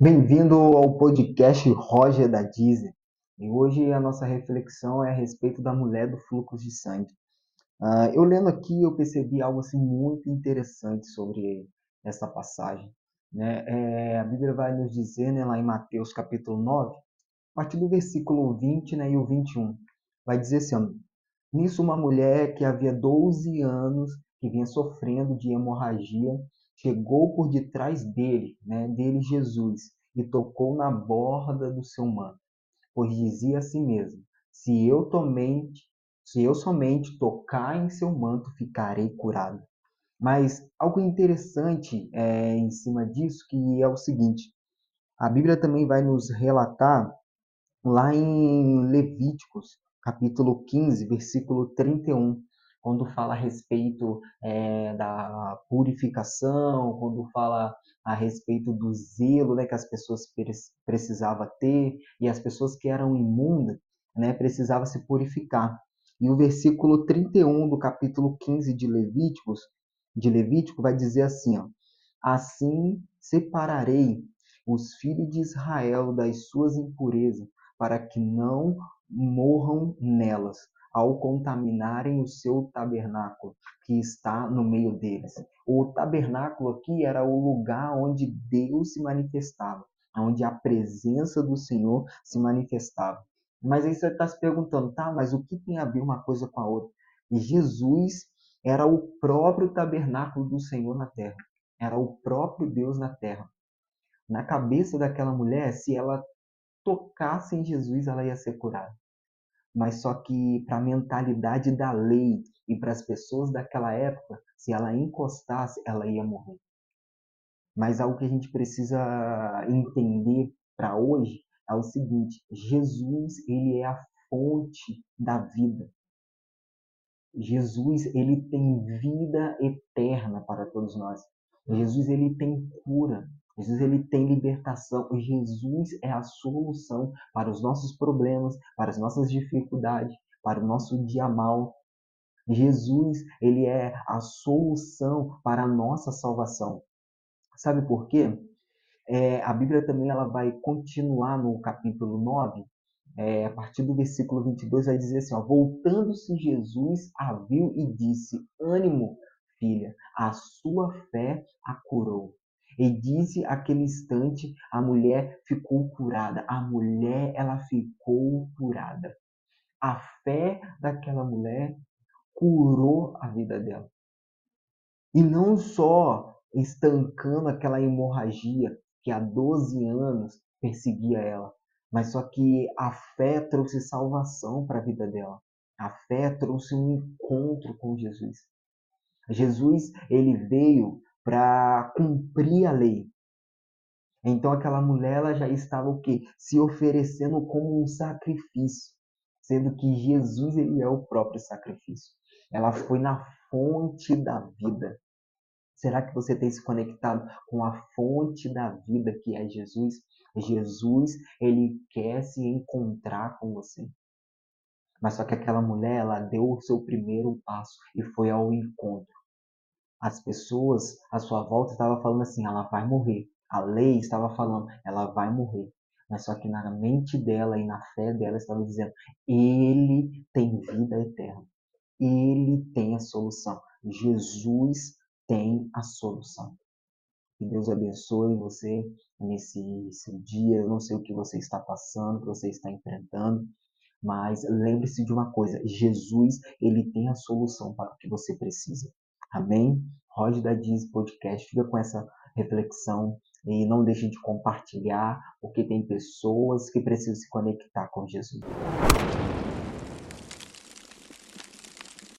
Bem-vindo ao podcast Roger da Disney. E hoje a nossa reflexão é a respeito da mulher do fluxo de sangue. Uh, eu lendo aqui, eu percebi algo assim muito interessante sobre essa passagem. Né? É, a Bíblia vai nos dizer, né, lá em Mateus capítulo 9, a partir do versículo 20 né, e o 21, vai dizer assim, Nisso uma mulher que havia 12 anos, que vinha sofrendo de hemorragia, chegou por detrás dele, né, dele Jesus, e tocou na borda do seu manto, pois dizia a si mesmo: Se eu somente, se eu somente tocar em seu manto, ficarei curado. Mas algo interessante é, em cima disso que é o seguinte: a Bíblia também vai nos relatar lá em Levíticos, capítulo 15, versículo 31, quando fala a respeito é, da purificação, quando fala a respeito do zelo né, que as pessoas precisavam ter e as pessoas que eram imundas né, precisavam se purificar. E o versículo 31 do capítulo 15 de Levíticos, de Levítico vai dizer assim, ó, Assim separarei os filhos de Israel das suas impurezas, para que não morram nelas, ao contaminarem o seu tabernáculo que está no meio deles. O tabernáculo aqui era o lugar onde Deus se manifestava, onde a presença do Senhor se manifestava. Mas aí você está se perguntando, tá, mas o que tem a ver uma coisa com a outra? Jesus era o próprio tabernáculo do Senhor na terra. Era o próprio Deus na terra. Na cabeça daquela mulher, se ela tocasse em Jesus, ela ia ser curada mas só que para a mentalidade da lei e para as pessoas daquela época, se ela encostasse, ela ia morrer. Mas algo que a gente precisa entender para hoje é o seguinte: Jesus, ele é a fonte da vida. Jesus, ele tem vida eterna para todos nós. Jesus, ele tem cura. Jesus ele tem libertação. Jesus é a solução para os nossos problemas, para as nossas dificuldades, para o nosso dia mal. Jesus ele é a solução para a nossa salvação. Sabe por quê? É, a Bíblia também ela vai continuar no capítulo 9, é, a partir do versículo 22, vai dizer assim: Voltando-se Jesus a viu e disse: Ânimo, filha, a sua fé a curou. E disse aquele instante, a mulher ficou curada. A mulher, ela ficou curada. A fé daquela mulher curou a vida dela. E não só estancando aquela hemorragia que há 12 anos perseguia ela, mas só que a fé trouxe salvação para a vida dela. A fé trouxe um encontro com Jesus. Jesus, ele veio para cumprir a lei. Então aquela mulher ela já estava o quê? Se oferecendo como um sacrifício, sendo que Jesus ele é o próprio sacrifício. Ela foi na fonte da vida. Será que você tem se conectado com a fonte da vida que é Jesus? Jesus, ele quer se encontrar com você. Mas só que aquela mulher, ela deu o seu primeiro passo e foi ao encontro as pessoas à sua volta estavam falando assim, ela vai morrer. A lei estava falando, ela vai morrer. Mas só que na mente dela e na fé dela estava dizendo, ele tem vida eterna. Ele tem a solução. Jesus tem a solução. Que Deus abençoe você nesse seu dia. Eu não sei o que você está passando, o que você está enfrentando, mas lembre-se de uma coisa: Jesus, ele tem a solução para o que você precisa. Amém? Roger da Diz Podcast fica com essa reflexão e não deixe de compartilhar, porque tem pessoas que precisam se conectar com Jesus.